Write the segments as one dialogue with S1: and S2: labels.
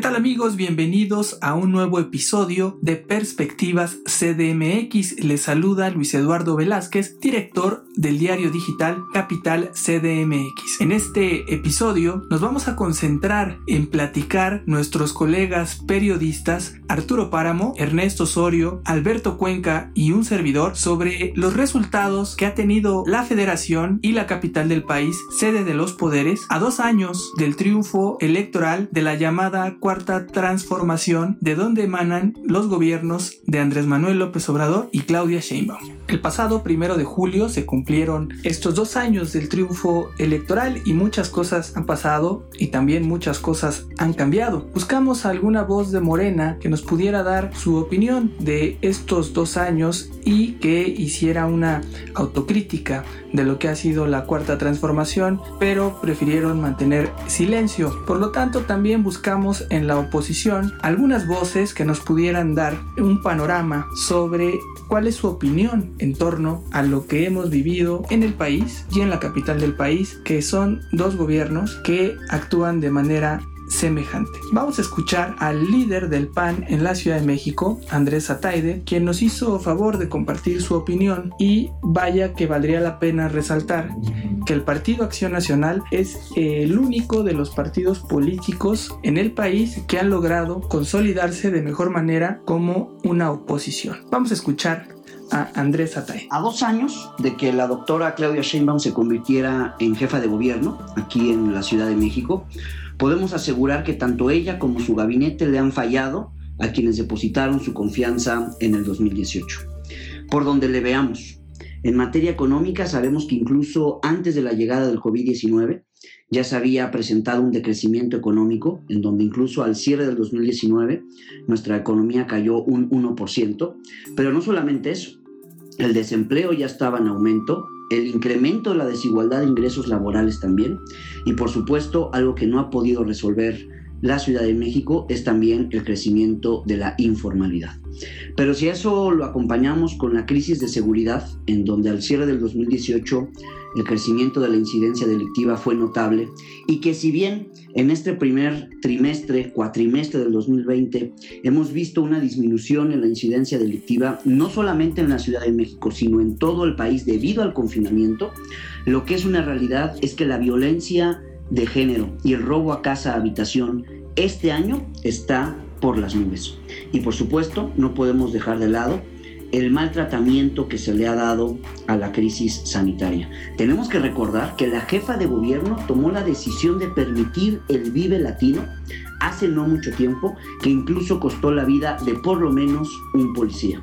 S1: ¿Qué tal amigos? Bienvenidos a un nuevo episodio de Perspectivas CDMX. Les saluda Luis Eduardo Velázquez, director del diario digital Capital CDMX. En este episodio nos vamos a concentrar en platicar nuestros colegas periodistas Arturo Páramo, Ernesto Osorio, Alberto Cuenca y un servidor sobre los resultados que ha tenido la federación y la capital del país, sede de los poderes, a dos años del triunfo electoral de la llamada cuarta transformación de donde emanan los gobiernos de Andrés Manuel López Obrador y Claudia Sheinbaum. El pasado primero de julio se cumplieron estos dos años del triunfo electoral y muchas cosas han pasado y también muchas cosas han cambiado. Buscamos alguna voz de Morena que nos pudiera dar su opinión de estos dos años y que hiciera una autocrítica de lo que ha sido la cuarta transformación, pero prefirieron mantener silencio. Por lo tanto, también buscamos en la oposición algunas voces que nos pudieran dar un panorama sobre cuál es su opinión en torno a lo que hemos vivido en el país y en la capital del país, que son dos gobiernos que actúan de manera semejante. Vamos a escuchar al líder del PAN en la Ciudad de México, Andrés Ataide, quien nos hizo favor de compartir su opinión y vaya que valdría la pena resaltar que el Partido Acción Nacional es el único de los partidos políticos en el país que han logrado consolidarse de mejor manera como una oposición. Vamos a escuchar a Andrés Ataide.
S2: A dos años de que la doctora Claudia Sheinbaum se convirtiera en jefa de gobierno aquí en la Ciudad de México, podemos asegurar que tanto ella como su gabinete le han fallado a quienes depositaron su confianza en el 2018. Por donde le veamos. En materia económica sabemos que incluso antes de la llegada del COVID-19 ya se había presentado un decrecimiento económico, en donde incluso al cierre del 2019 nuestra economía cayó un 1%, pero no solamente eso, el desempleo ya estaba en aumento, el incremento de la desigualdad de ingresos laborales también, y por supuesto algo que no ha podido resolver la Ciudad de México es también el crecimiento de la informalidad. Pero si eso lo acompañamos con la crisis de seguridad, en donde al cierre del 2018 el crecimiento de la incidencia delictiva fue notable y que si bien en este primer trimestre, cuatrimestre del 2020, hemos visto una disminución en la incidencia delictiva, no solamente en la Ciudad de México, sino en todo el país debido al confinamiento, lo que es una realidad es que la violencia de género y el robo a casa, habitación, este año está por las nubes. Y por supuesto, no podemos dejar de lado el mal tratamiento que se le ha dado a la crisis sanitaria. Tenemos que recordar que la jefa de gobierno tomó la decisión de permitir el Vive Latino hace no mucho tiempo, que incluso costó la vida de por lo menos un policía.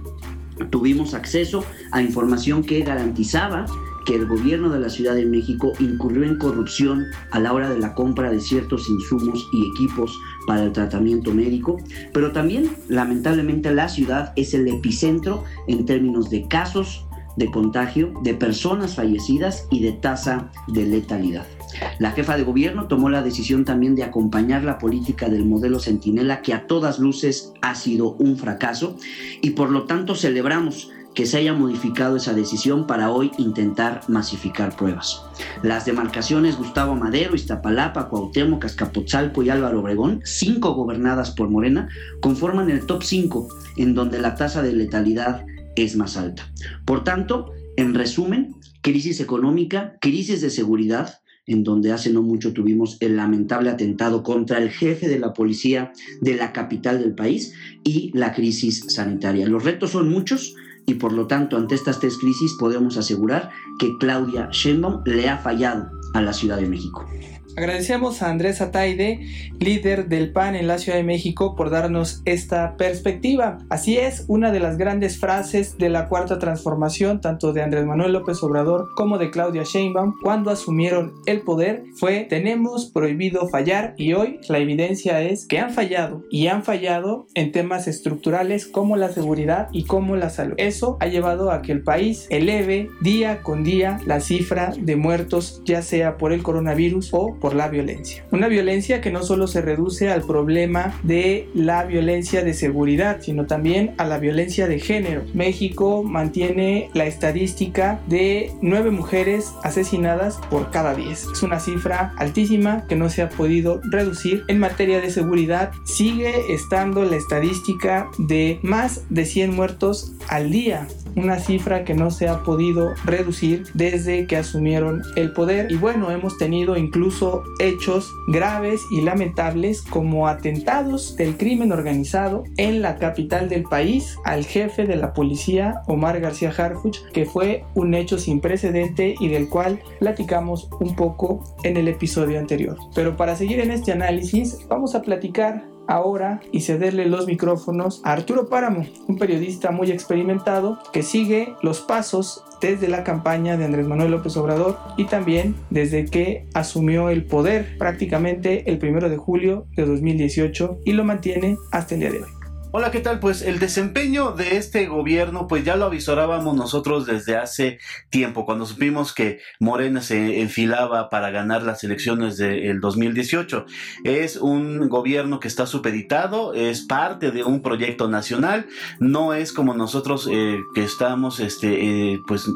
S2: Tuvimos acceso a información que garantizaba que el gobierno de la Ciudad de México incurrió en corrupción a la hora de la compra de ciertos insumos y equipos para el tratamiento médico, pero también lamentablemente la ciudad es el epicentro en términos de casos de contagio, de personas fallecidas y de tasa de letalidad. La jefa de gobierno tomó la decisión también de acompañar la política del modelo Centinela, que a todas luces ha sido un fracaso, y por lo tanto celebramos que se haya modificado esa decisión para hoy intentar masificar pruebas. Las demarcaciones Gustavo Madero, Iztapalapa, Cuauhtémoc, Azcapotzalco y Álvaro Obregón, cinco gobernadas por Morena, conforman el top 5 en donde la tasa de letalidad es más alta. Por tanto, en resumen, crisis económica, crisis de seguridad, en donde hace no mucho tuvimos el lamentable atentado contra el jefe de la policía de la capital del país y la crisis sanitaria. Los retos son muchos, y por lo tanto ante estas tres crisis podemos asegurar que Claudia Sheinbaum le ha fallado a la Ciudad de México.
S1: Agradecemos a Andrés Ataide, líder del PAN en la Ciudad de México, por darnos esta perspectiva. Así es, una de las grandes frases de la cuarta transformación, tanto de Andrés Manuel López Obrador como de Claudia Sheinbaum, cuando asumieron el poder, fue tenemos prohibido fallar y hoy la evidencia es que han fallado y han fallado en temas estructurales como la seguridad y como la salud. Eso ha llevado a que el país eleve día con día la cifra de muertos, ya sea por el coronavirus o por por la violencia. Una violencia que no solo se reduce al problema de la violencia de seguridad, sino también a la violencia de género. México mantiene la estadística de nueve mujeres asesinadas por cada 10. Es una cifra altísima que no se ha podido reducir. En materia de seguridad sigue estando la estadística de más de 100 muertos al día una cifra que no se ha podido reducir desde que asumieron el poder. Y bueno, hemos tenido incluso hechos graves y lamentables como atentados del crimen organizado en la capital del país al jefe de la policía, Omar García Harfuch, que fue un hecho sin precedente y del cual platicamos un poco en el episodio anterior. Pero para seguir en este análisis, vamos a platicar ahora y cederle los micrófonos a Arturo Páramo, un periodista muy experimentado que sigue los pasos desde la campaña de Andrés Manuel López Obrador y también desde que asumió el poder prácticamente el primero de julio de 2018 y lo mantiene hasta el día de hoy.
S3: Hola, ¿qué tal? Pues el desempeño de este gobierno, pues ya lo avisorábamos nosotros desde hace tiempo, cuando supimos que Morena se enfilaba para ganar las elecciones del 2018. Es un gobierno que está supeditado, es parte de un proyecto nacional, no es como nosotros eh, que estamos, este, eh, pues,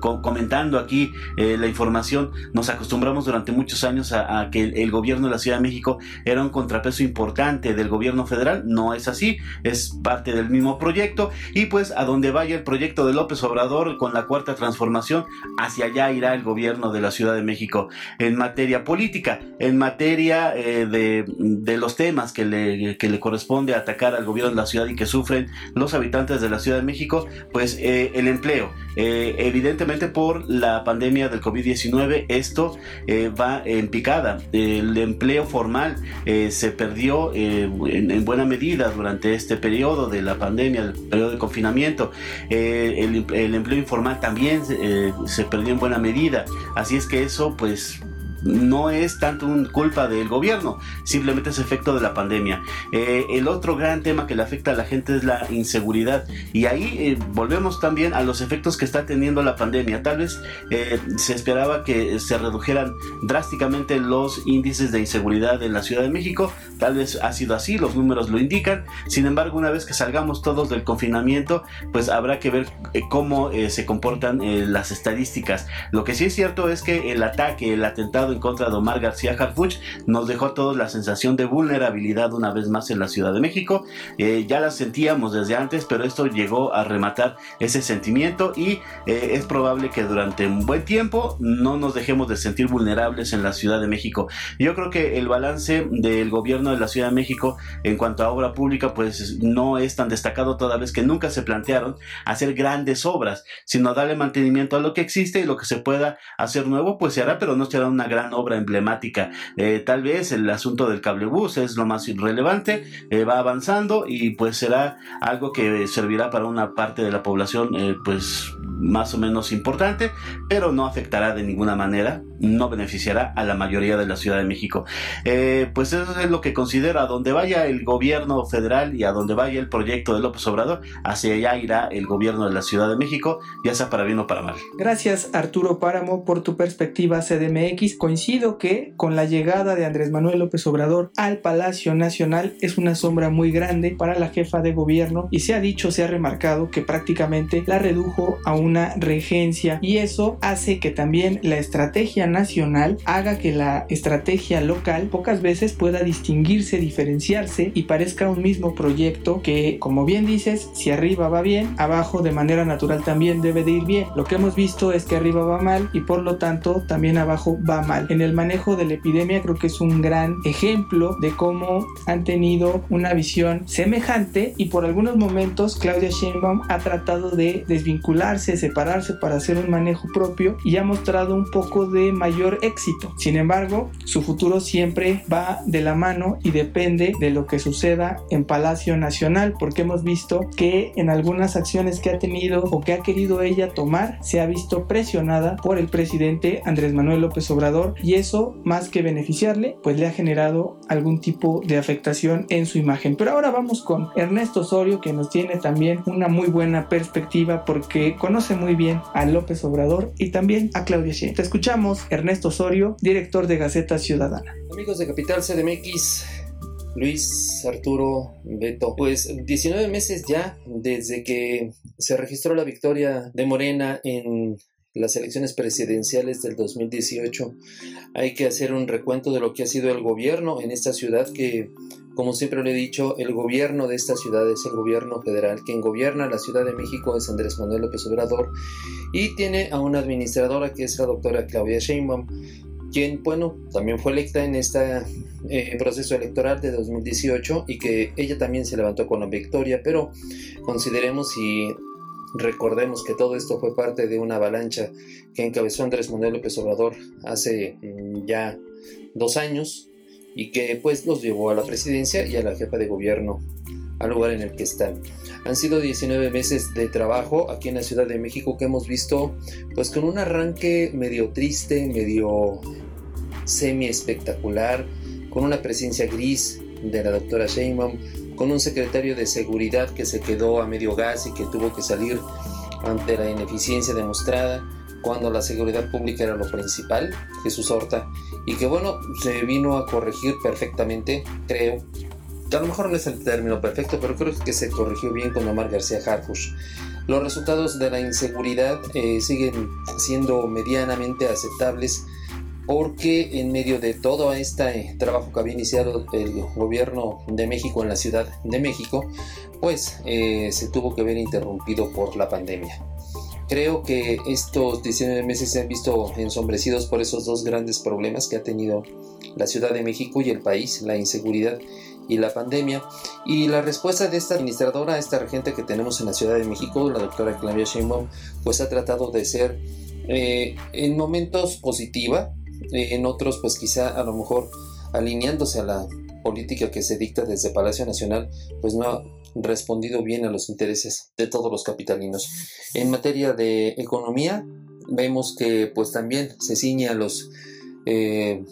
S3: comentando aquí eh, la información, nos acostumbramos durante muchos años a, que el gobierno de la Ciudad de México era un contrapeso importante del gobierno federal, no es así es parte del mismo proyecto y pues a donde vaya el proyecto de López Obrador con la cuarta transformación, hacia allá irá el gobierno de la Ciudad de México en materia política, en materia eh, de, los temas que le, le corresponde atacar al gobierno de la ciudad y que sufren los habitantes de la Ciudad de México, pues eh, el empleo. Eh, evidentemente por la pandemia del COVID-19 esto va en picada. El empleo formal se perdió en, en buena medida durante durante este periodo de la pandemia, el periodo de confinamiento. Eh, el, empleo informal también eh, se perdió en buena medida. Así es que eso pues no es tanto un culpa del gobierno, simplemente es efecto de la pandemia. Eh, el otro gran tema que le afecta a la gente es la inseguridad y ahí eh, volvemos también a los efectos que está teniendo la pandemia. Tal vez eh, se esperaba que se redujeran drásticamente los índices de inseguridad en la Ciudad de México, tal vez ha sido así, los números lo indican. Sin embargo, una vez que salgamos todos del confinamiento, pues habrá que ver cómo se comportan las estadísticas. Lo que sí es cierto es que el ataque, el atentado en contra de Omar García Harfuch nos dejó a todos la sensación de vulnerabilidad una vez más en la Ciudad de México. Eh, ya la sentíamos desde antes, pero esto llegó a rematar ese sentimiento y eh, es probable que durante un buen tiempo no nos dejemos de sentir vulnerables en la Ciudad de México. Yo creo que el balance del gobierno de la Ciudad de México en cuanto a obra pública pues no es tan destacado toda vez que nunca se plantearon hacer grandes obras, sino darle mantenimiento a lo que existe y lo que se pueda hacer nuevo pues se hará, pero no será una gran obra emblemática. Eh, tal vez el asunto del cablebús es lo más relevante, eh, va avanzando y pues será algo que servirá para una parte de la población eh, pues más o menos importante, pero no afectará de ninguna manera, no beneficiará a la mayoría de la Ciudad de México. pues eso es lo que considero, a donde vaya el gobierno federal y a donde vaya el proyecto de López Obrador, hacia allá irá el gobierno de la Ciudad de México, ya sea para bien o para mal.
S1: Gracias Arturo Páramo por tu perspectiva CDMX coincido que con la llegada de Andrés Manuel López Obrador al Palacio Nacional es una sombra muy grande para la jefa de gobierno y se ha dicho, se ha remarcado que prácticamente la redujo a una regencia y eso hace que también la estrategia nacional haga que la estrategia local pocas veces pueda distinguirse, diferenciarse y parezca un mismo proyecto que, como bien dices, si arriba va bien, abajo de manera natural también debe de ir bien. Lo que hemos visto es que arriba va mal y por lo tanto también abajo va mal en el manejo de la epidemia creo que es un gran ejemplo de cómo han tenido una visión semejante y por algunos momentos Claudia Sheinbaum ha tratado de desvincularse, separarse para hacer un manejo propio y ha mostrado un poco de mayor éxito. Sin embargo, su futuro siempre va de la mano y depende de lo que suceda en Palacio Nacional porque hemos visto que en algunas acciones que ha tenido o que ha querido ella tomar se ha visto presionada por el presidente Andrés Manuel López Obrador y eso más que beneficiarle pues le ha generado algún tipo de afectación en su imagen pero ahora vamos con Ernesto Osorio que nos tiene también una muy buena perspectiva porque conoce conoce muy bien a López Obrador y también a Claudia Sheinbaum. Te escuchamos, Ernesto Osorio, director de Gaceta Ciudadana.
S4: Amigos de Capital CDMX, Luis, Arturo, Beto, pues 19 meses ya desde que se registró la victoria de Morena en las elecciones presidenciales del 2018. Hay que hacer un recuento de lo que ha sido el gobierno en esta ciudad que, como siempre lo he dicho, el gobierno de esta ciudad es el gobierno federal. Quien gobierna la Ciudad de México es Andrés Manuel López Obrador y tiene a una administradora que es la doctora Claudia Sheinbaum quien, bueno, también fue electa en este proceso electoral de 2018 y que ella también se levantó con la victoria, pero consideremos y recordemos que todo esto fue parte de una avalancha que encabezó Andrés Manuel López Obrador hace mm, ya dos años y que pues los llevó a la presidencia y a la jefa de gobierno al lugar en el que están. Han sido 19 meses de trabajo aquí en la Ciudad de México que hemos visto pues con un arranque medio triste, medio semi espectacular, con una presencia gris de la doctora Sheinbaum, con un secretario de seguridad que se quedó a medio gas y que tuvo que salir ante la ineficiencia demostrada cuando la seguridad pública era lo principal, Jesús Horta, y que bueno, se vino a corregir perfectamente, creo, a lo mejor no es el término perfecto, pero creo que se corrigió bien con Omar García Harfush. Los resultados de la inseguridad eh, siguen siendo medianamente aceptables porque en medio de todo este trabajo que había iniciado el gobierno de México en la Ciudad de México, pues eh, se tuvo que ver interrumpido por la pandemia. Creo que estos 19 meses se han visto ensombrecidos por esos dos grandes problemas que ha tenido la Ciudad de México y el país, la inseguridad y la pandemia. Y la respuesta de esta administradora, esta regente que tenemos en la Ciudad de México, la doctora Claudia Sheinbaum, pues ha tratado de ser eh, en momentos positiva, eh, en otros pues quizá a lo mejor alineándose a la política que se dicta desde Palacio Nacional, pues no respondido bien a los intereses de todos los capitalinos. En materia de economía, vemos que pues también se ciñe a los eh,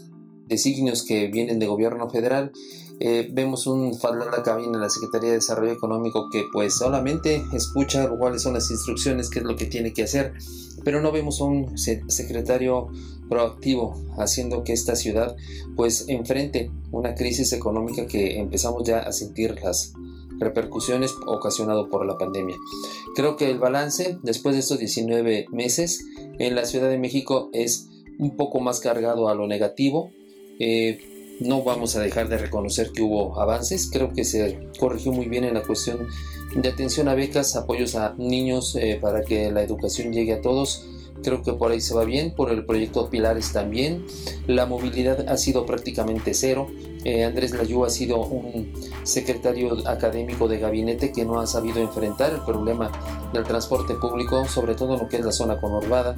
S4: designios que vienen de gobierno federal eh, vemos un Fadlala Cabina en la Secretaría de Desarrollo Económico que pues solamente escucha cuáles son las instrucciones, qué es lo que tiene que hacer, pero no vemos un secretario proactivo haciendo que esta ciudad pues enfrente una crisis económica que empezamos ya a sentir las repercusiones ocasionado por la pandemia. Creo que el balance después de estos 19 meses en la Ciudad de México es un poco más cargado a lo negativo. Eh, no vamos a dejar de reconocer que hubo avances. Creo que se corrigió muy bien en la cuestión de atención a becas, apoyos a niños eh, para que la educación llegue a todos. Creo que por ahí se va bien, por el proyecto Pilares también. La movilidad ha sido prácticamente cero. Eh, Andrés Layú ha sido un secretario académico de gabinete que no ha sabido enfrentar el problema del transporte público, sobre todo en lo que es la zona conurbada.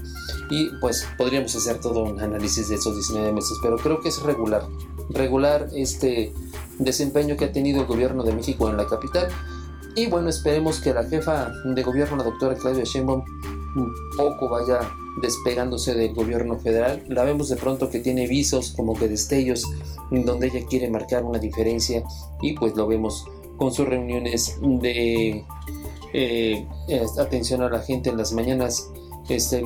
S4: Y pues podríamos hacer todo un análisis de esos 19 meses, pero creo que es regular regular este desempeño que ha tenido el gobierno de México en la capital. Y bueno, esperemos que la jefa de gobierno, la doctora Claudia Sheinbaum, un poco vaya despegándose del gobierno federal. La vemos de pronto que tiene visos como que destellos en donde ella quiere marcar una diferencia y pues lo vemos con sus reuniones de eh, atención a la gente en las mañanas este,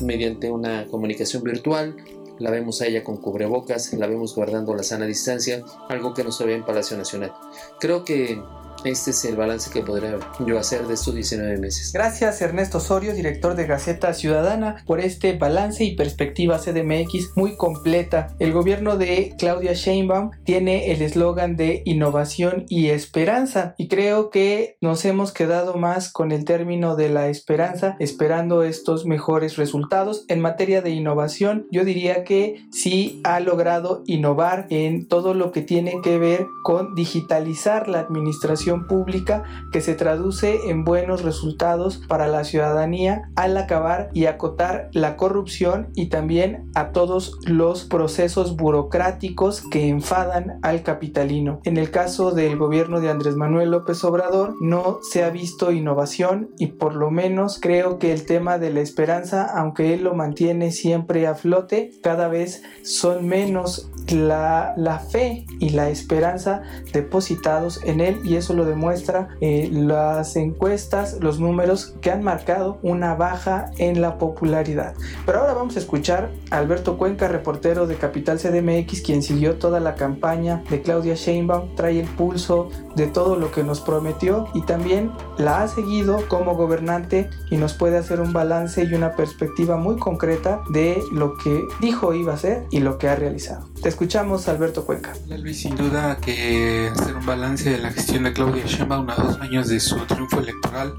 S4: mediante una comunicación virtual la vemos a ella con cubrebocas, la vemos guardando la sana distancia, algo que no se ve en Palacio Nacional. Creo que este es el balance que podría yo hacer de estos 19 meses.
S1: Gracias Ernesto Osorio, director de Gaceta Ciudadana, por este balance y perspectiva CDMX muy completa. El gobierno de Claudia Sheinbaum tiene el eslogan de innovación y esperanza y creo que nos hemos quedado más con el término de la esperanza, esperando estos mejores resultados. En materia de innovación, yo diría que sí ha logrado innovar en todo lo que tiene que ver con digitalizar la administración pública que se traduce en buenos resultados para la ciudadanía al acabar y acotar la corrupción y también a todos los procesos burocráticos que enfadan al capitalino. En el caso del gobierno de Andrés Manuel López Obrador no se ha visto innovación y por lo menos creo que el tema de la esperanza, aunque él lo mantiene siempre a flote, cada vez son menos la, la fe y la esperanza depositados en él y eso lo demuestra eh, las encuestas, los números que han marcado una baja en la popularidad. Pero ahora vamos a escuchar a Alberto Cuenca, reportero de Capital CDMX, quien siguió toda la campaña de Claudia Sheinbaum, trae el pulso de todo lo que nos prometió y también la ha seguido como gobernante y nos puede hacer un balance y una perspectiva muy concreta de lo que dijo iba a hacer y lo que ha realizado. Te escuchamos, Alberto Cuenca.
S5: Luis, sin duda que hacer un balance de la gestión de Claudia Sheinbaum a dos años de su triunfo electoral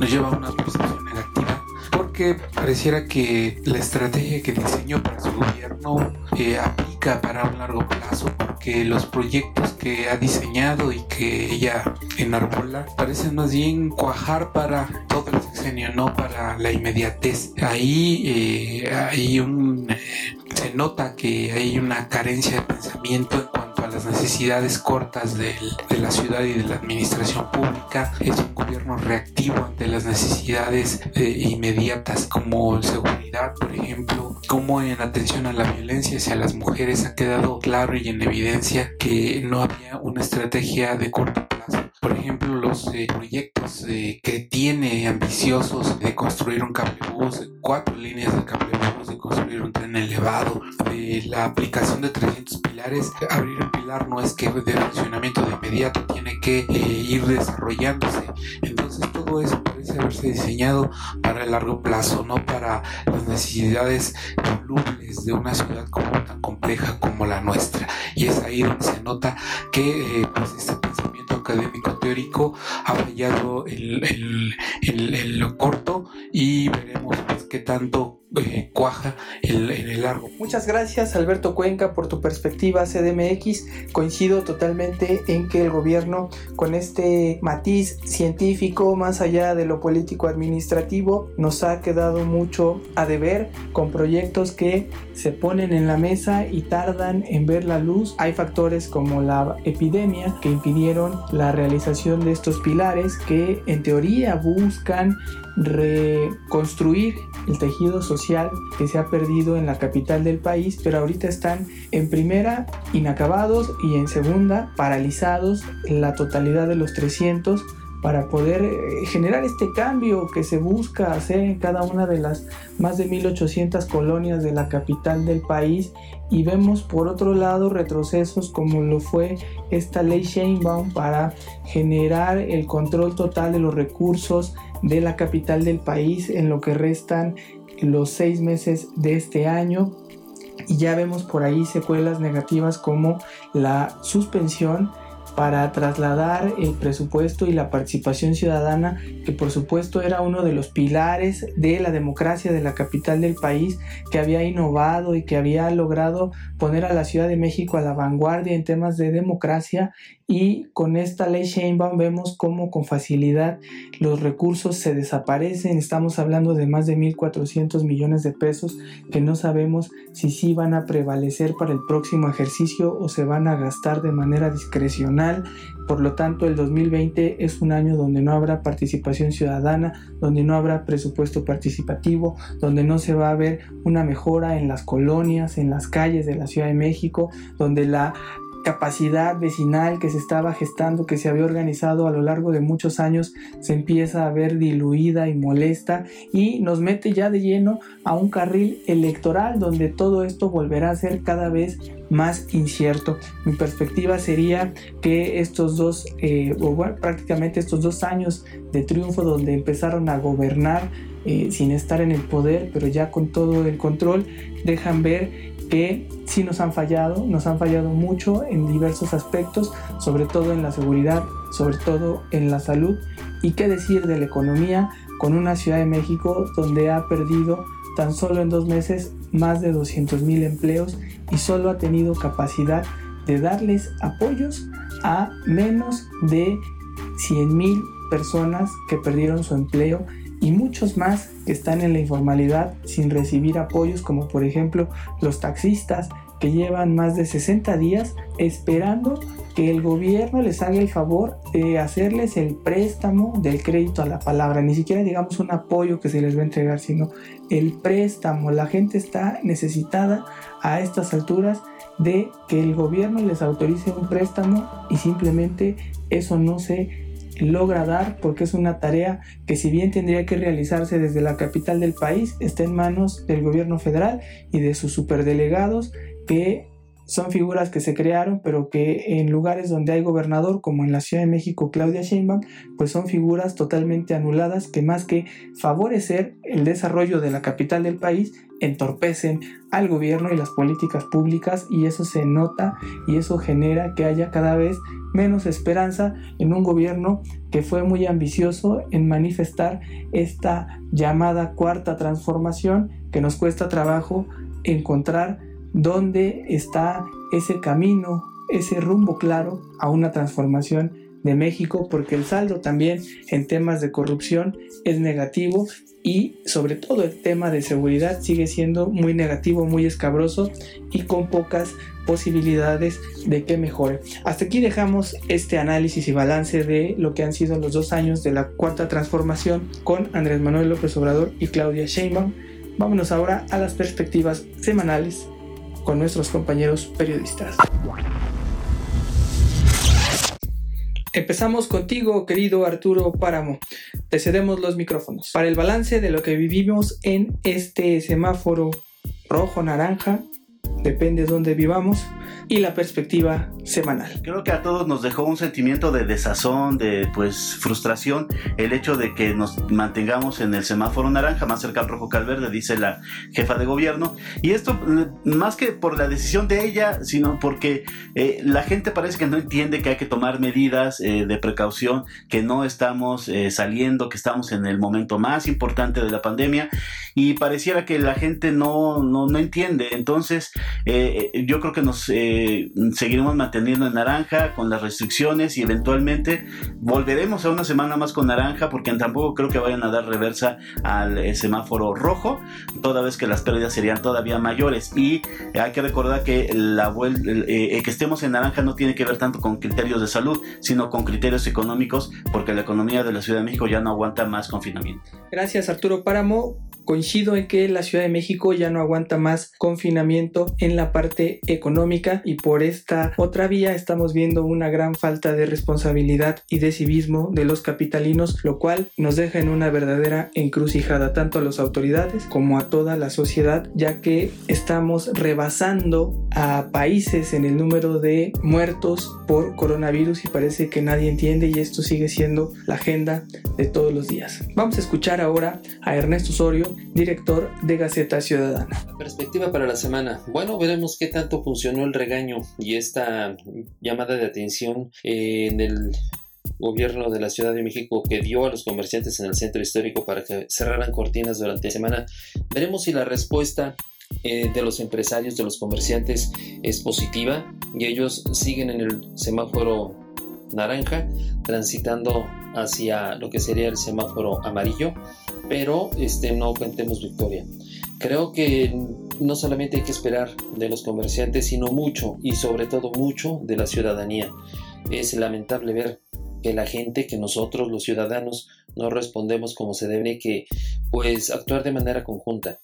S5: nos lleva a una percepción negativa porque pareciera que la estrategia que diseñó para su gobierno eh, aplica para un largo plazo porque los proyectos que ha diseñado y que ella enarbola parecen más bien cuajar para todo el sexenio, no para la inmediatez. Ahí eh, hay un... Eh, se nota que hay una carencia de pensamiento en cuanto las necesidades cortas de la ciudad y de la administración pública. Es un gobierno reactivo ante las necesidades inmediatas como seguridad, por ejemplo, como en atención a la violencia hacia las mujeres ha quedado claro y en evidencia que no había una estrategia de corto plazo. Por ejemplo, los eh, proyectos eh, que tiene ambiciosos de construir un cablebús, cuatro líneas de cablebús, de construir un tren elevado, de la aplicación de 300 pilares. Abrir un pilar no es que de funcionamiento de inmediato, tiene que eh, ir desarrollándose. Entonces todo eso parece haberse diseñado para el largo plazo, no para las necesidades volubles de una ciudad como tan compleja como la nuestra. Y es ahí donde se nota que pues, este pensamiento académico teórico ha fallado en, lo corto y veremos pues, qué tanto cuaja en, el largo.
S1: Muchas gracias Alberto Cuenca por tu perspectiva CDMX. Coincido totalmente en que el gobierno con este matiz científico más allá de lo político administrativo nos ha quedado mucho a deber con proyectos que se ponen en la mesa y tardan en ver la luz. Hay factores como la epidemia que impidieron la realización de estos pilares que en teoría buscan reconstruir el tejido social que se ha perdido en la capital del país, pero ahorita están en primera inacabados y en segunda paralizados la totalidad de los 300 para poder eh, generar este cambio que se busca hacer en cada una de las más de 1800 colonias de la capital del país. Y vemos por otro lado retrocesos como lo fue esta ley Sheinbaum para generar el control total de los recursos de la capital del país en lo que restan los seis meses de este año. Y ya vemos por ahí secuelas negativas como la suspensión para trasladar el presupuesto y la participación ciudadana, que por supuesto era uno de los pilares de la democracia de la capital del país, que había innovado y que había logrado poner a la Ciudad de México a la vanguardia en temas de democracia y con esta ley Sheinbaum vemos cómo con facilidad los recursos se desaparecen. Estamos hablando de más de 1.400 millones de pesos que no sabemos si sí van a prevalecer para el próximo ejercicio o se van a gastar de manera discrecional. Por lo tanto, el 2020 es un año donde no habrá participación ciudadana, donde no habrá presupuesto participativo, donde no se va a ver una mejora en las colonias, en las calles de la Ciudad de México, donde la capacidad vecinal que se estaba gestando, que se había organizado a lo largo de muchos años, se empieza a ver diluida y molesta y nos mete ya de lleno a un carril electoral donde todo esto volverá a ser cada vez más incierto. Mi perspectiva sería que estos dos, eh, o prácticamente estos dos años de triunfo donde empezaron a gobernar eh, sin estar en el poder, pero ya con todo el control, dejan ver que sí nos han fallado, nos han fallado mucho en diversos aspectos, sobre todo en la seguridad, sobre todo en la salud. Y qué decir de la economía con una Ciudad de México donde ha perdido tan solo en dos meses más de 200 mil empleos y solo ha tenido capacidad de darles apoyos a menos de 100 mil personas que perdieron su empleo y muchos más que están en la informalidad sin recibir apoyos como por ejemplo los taxistas que llevan más de 60 días esperando que el gobierno les haga el favor de hacerles el préstamo del crédito a la palabra, ni siquiera digamos un apoyo que se les va a entregar, sino el préstamo. La gente está necesitada a estas alturas de que el gobierno les autorice un préstamo y simplemente eso no se logra dar porque es una tarea que si bien tendría que realizarse desde la capital del país, está en manos del gobierno federal y de sus superdelegados que son figuras que se crearon, pero que en lugares donde hay gobernador, como en la Ciudad de México, Claudia Sheinbaum, pues son figuras totalmente anuladas que más que favorecer el desarrollo de la capital del país, entorpecen al gobierno y las políticas públicas y eso se nota y eso genera que haya cada vez menos esperanza en un gobierno que fue muy ambicioso en manifestar esta llamada cuarta transformación que nos cuesta trabajo encontrar dónde está ese camino, ese rumbo claro a una transformación de México, porque el saldo también en temas de corrupción es negativo y sobre todo el tema de seguridad sigue siendo muy negativo, muy escabroso y con pocas posibilidades de que mejore. Hasta aquí dejamos este análisis y balance de lo que han sido los dos años de la cuarta transformación con Andrés Manuel López Obrador y Claudia Sheinbaum. Vámonos ahora a las perspectivas semanales con nuestros compañeros periodistas. Empezamos contigo, querido Arturo Páramo. Te cedemos los micrófonos para el balance de lo que vivimos en este semáforo rojo-naranja, depende de dónde vivamos, y la perspectiva semanal.
S3: Creo que a todos nos dejó un sentimiento de desazón, de pues frustración, el hecho de que nos mantengamos en el semáforo naranja, más cerca al rojo que al verde, dice la jefa de gobierno. Y esto mm, más que por la decisión de ella, sino porque eh, la gente parece que no entiende que hay que tomar medidas eh, de precaución, que no estamos eh, saliendo, que estamos en el momento más importante de la pandemia y pareciera que la gente no, no, no entiende. Entonces, yo creo que nos seguiremos manteniendo en naranja con las restricciones y eventualmente volveremos a una semana más con naranja porque tampoco creo que vayan a dar reversa al eh, semáforo rojo, toda vez que las pérdidas serían todavía mayores. Y hay que recordar que la eh, que estemos en naranja no tiene que ver tanto con criterios de salud, sino con criterios económicos, porque la economía de la Ciudad de México ya no aguanta más confinamiento.
S1: Gracias Arturo Páramo. Coincido en que la Ciudad de México ya no aguanta más confinamiento en la parte económica y por esta otra vía estamos viendo una gran falta de responsabilidad y de civismo de los capitalinos, lo cual nos deja en una verdadera encrucijada tanto a las autoridades como a toda la sociedad, ya que estamos rebasando a países en el número de muertos por coronavirus y parece que nadie entiende y esto sigue siendo la agenda de todos los días. Vamos a escuchar ahora a Ernesto Osorio director de Gaceta Ciudadana.
S4: perspectiva para la semana. Bueno, veremos qué tanto funcionó el regaño y esta llamada de atención en el gobierno de la Ciudad de México que dio a los comerciantes en el centro histórico para que cerraran cortinas durante la semana. Veremos si la respuesta eh, de los empresarios, de los comerciantes es positiva y ellos siguen en el semáforo naranja transitando hacia lo que sería el semáforo amarillo pero este, no cuentemos victoria. Creo que no solamente hay que esperar de los comerciantes, sino mucho y sobre todo mucho de la ciudadanía. Es lamentable ver que la gente, que nosotros los ciudadanos no respondemos como se debe, que pues actuar de manera conjunta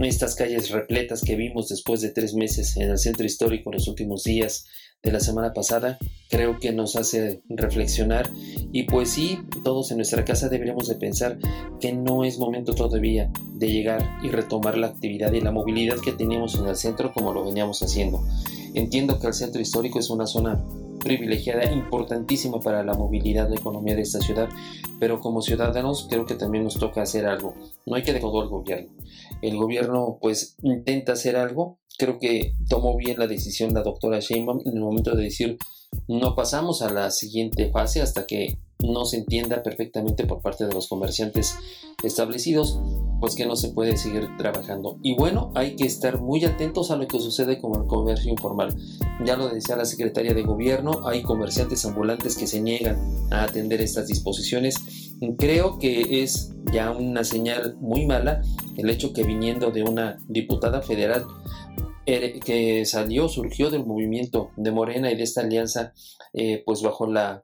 S4: estas calles repletas que vimos después de tres meses en el centro histórico los últimos días de la semana pasada, creo que nos hace reflexionar y pues sí, todos en nuestra casa deberíamos de pensar que no es momento todavía de llegar y retomar la actividad y la movilidad que teníamos en el centro como lo veníamos haciendo. Entiendo que el centro histórico es una zona privilegiada, importantísima para la movilidad, la economía de esta ciudad, pero como ciudadanos creo que también nos toca hacer algo. No hay que dejar todo el gobierno. El gobierno pues intenta hacer algo. Creo que tomó bien la decisión la doctora Sheinbaum en el momento de decir no pasamos a la siguiente fase hasta que no se entienda perfectamente por parte de los comerciantes establecidos, pues que no se puede seguir trabajando. Y bueno, hay que estar muy atentos a lo que sucede con el comercio informal. Ya lo decía la secretaria de gobierno, hay comerciantes ambulantes que se niegan a atender estas disposiciones. Creo que es ya una señal muy mala el hecho que viniendo de una diputada federal eh, que salió, surgió del movimiento de Morena y de esta alianza, eh, pues bajo la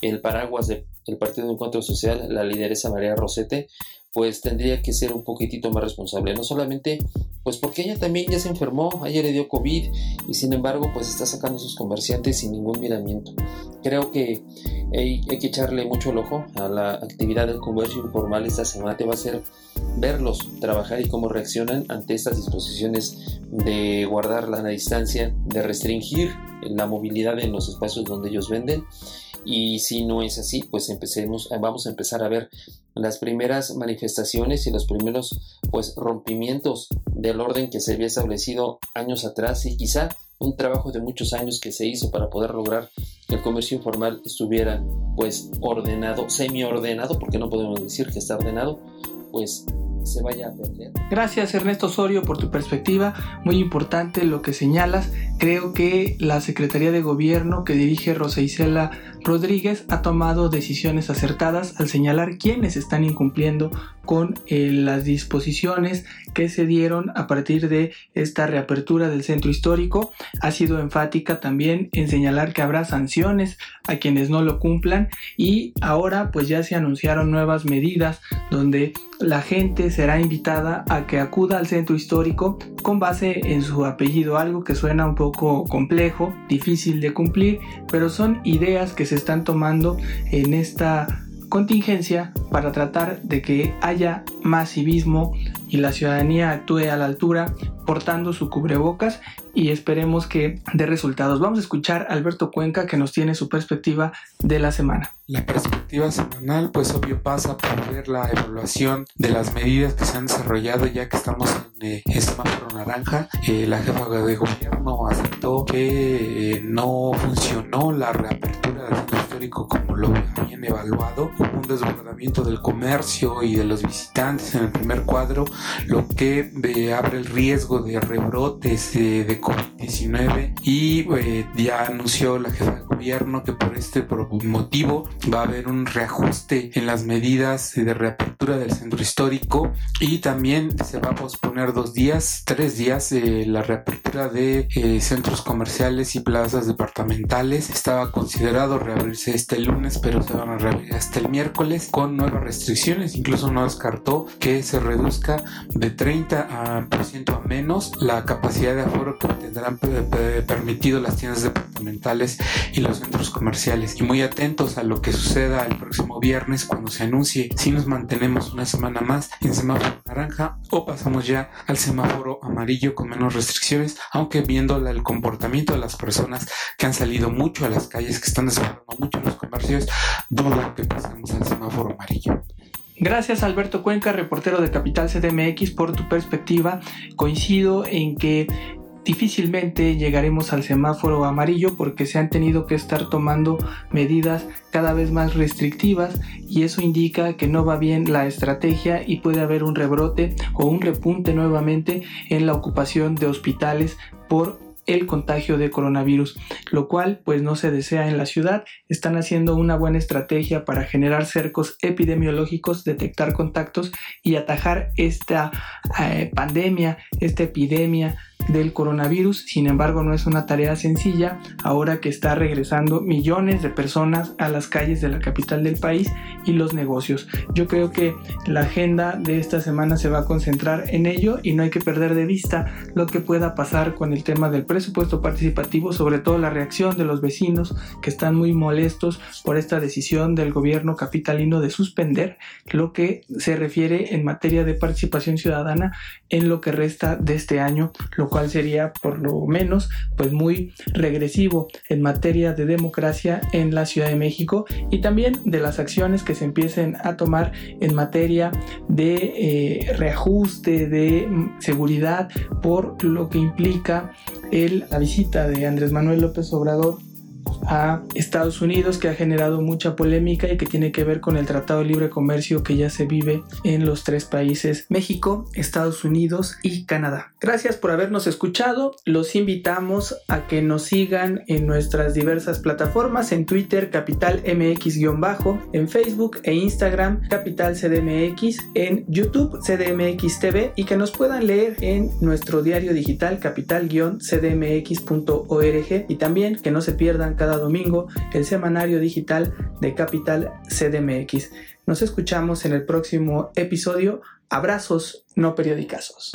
S4: el paraguas del Partido de Encuentro Social, la lideresa María Rosete, pues tendría que ser un poquitito más responsable. No solamente, pues porque ella también ya se enfermó, ayer le dio COVID y sin embargo, pues está sacando a sus comerciantes sin ningún miramiento. creo que hay, que echarle mucho el ojo a la actividad del comercio informal esta semana, te va a ser verlos trabajar y cómo reaccionan ante estas disposiciones de guardar la distancia, de restringir la movilidad en los espacios donde ellos venden y si no es así, pues empecemos, vamos a empezar a ver las primeras manifestaciones y los primeros pues rompimientos del orden que se había establecido años atrás y quizá un trabajo de muchos años que se hizo para poder lograr que el comercio informal estuviera pues ordenado, semi ordenado, porque no podemos decir que está ordenado, pues se vaya a perder.
S1: Gracias Ernesto Osorio por tu perspectiva, muy importante lo que señalas. Creo que la Secretaría de Gobierno que dirige Rosa Isela Rodríguez ha tomado decisiones acertadas al señalar quiénes están incumpliendo con eh, las disposiciones que se dieron a partir de esta reapertura del centro histórico. Ha sido enfática también en señalar que habrá sanciones a quienes no lo cumplan y ahora pues ya se anunciaron nuevas medidas donde la gente será invitada a que acuda al centro histórico con base en su apellido, algo que suena un poco complejo, difícil de cumplir, pero son ideas que se están tomando en esta contingencia para tratar de que haya más civismo y la ciudadanía actúe a la altura portando su cubrebocas y esperemos que dé resultados. Vamos a escuchar a Alberto Cuenca que nos tiene su perspectiva de la semana.
S5: La perspectiva semanal pues obvio pasa por ver la evaluación de las medidas que se han desarrollado ya que estamos en eh, semáforo naranja. Eh, la jefa de gobierno aceptó que eh, no funcionó la reapertura del centro histórico como lo habían evaluado. Hubo un desbordamiento del comercio y de los visitantes en el primer cuadro, lo que abre el riesgo de rebrotes de COVID-19 y eh, ya anunció la jefa de gobierno que por este motivo va a haber un reajuste en las medidas de reapertura del centro histórico y también se va a posponer dos días, tres días eh, la reapertura de eh, centros comerciales y plazas departamentales. Estaba considerado reabrirse este lunes, pero se van a reabrir hasta el miércoles con nuevas restricciones. Incluso no descartó que se reduzca de 30 a, por ciento a menos la capacidad de aforo que tendrán permitido las tiendas departamentales y los centros comerciales. Y muy atentos a lo que suceda el próximo viernes cuando se anuncie si nos mantenemos una semana más en semáforo naranja o pasamos ya al semáforo amarillo con menos restricciones, aunque viendo el comportamiento de las personas que han salido mucho a las calles, que están desbordando mucho los comercios, dudo que pasemos al semáforo amarillo.
S1: Gracias Alberto Cuenca, reportero de Capital CDMX, por tu perspectiva. Coincido en que difícilmente llegaremos al semáforo amarillo porque se han tenido que estar tomando medidas cada vez más restrictivas y eso indica que no va bien la estrategia y puede haber un rebrote o un repunte nuevamente en la ocupación de hospitales por el contagio de coronavirus, lo cual pues no se desea en la ciudad. Están haciendo una buena estrategia para generar cercos epidemiológicos, detectar contactos y atajar esta eh, pandemia, esta epidemia del coronavirus. Sin embargo, no es una tarea sencilla ahora que está regresando millones de personas a las calles de la capital del país y los negocios. Yo creo que la agenda de esta semana se va a concentrar en ello y no hay que perder de vista lo que pueda pasar con el tema del presupuesto participativo, sobre todo la reacción de los vecinos que están muy molestos por esta decisión del gobierno capitalino de suspender lo que se refiere en materia de participación ciudadana en lo que resta de este año, cual sería por lo menos pues muy regresivo en materia de democracia en la Ciudad de México y también de las acciones que se empiecen a tomar en materia de eh, reajuste de mm, seguridad por lo que implica el, la visita de Andrés Manuel López Obrador a Estados Unidos que ha generado mucha polémica y que tiene que ver con el Tratado de Libre Comercio que ya se vive en los tres países México, Estados Unidos y Canadá. Gracias por habernos escuchado. Los invitamos a que nos sigan en nuestras diversas plataformas en Twitter Capital MX-bajo, en Facebook e Instagram Capital CDMX, en YouTube CDMX TV y que nos puedan leer en nuestro diario digital capital-cdmx.org y también que no se pierdan domingo el semanario digital de Capital CDMX. Nos escuchamos en el próximo episodio. Abrazos no periodicazos.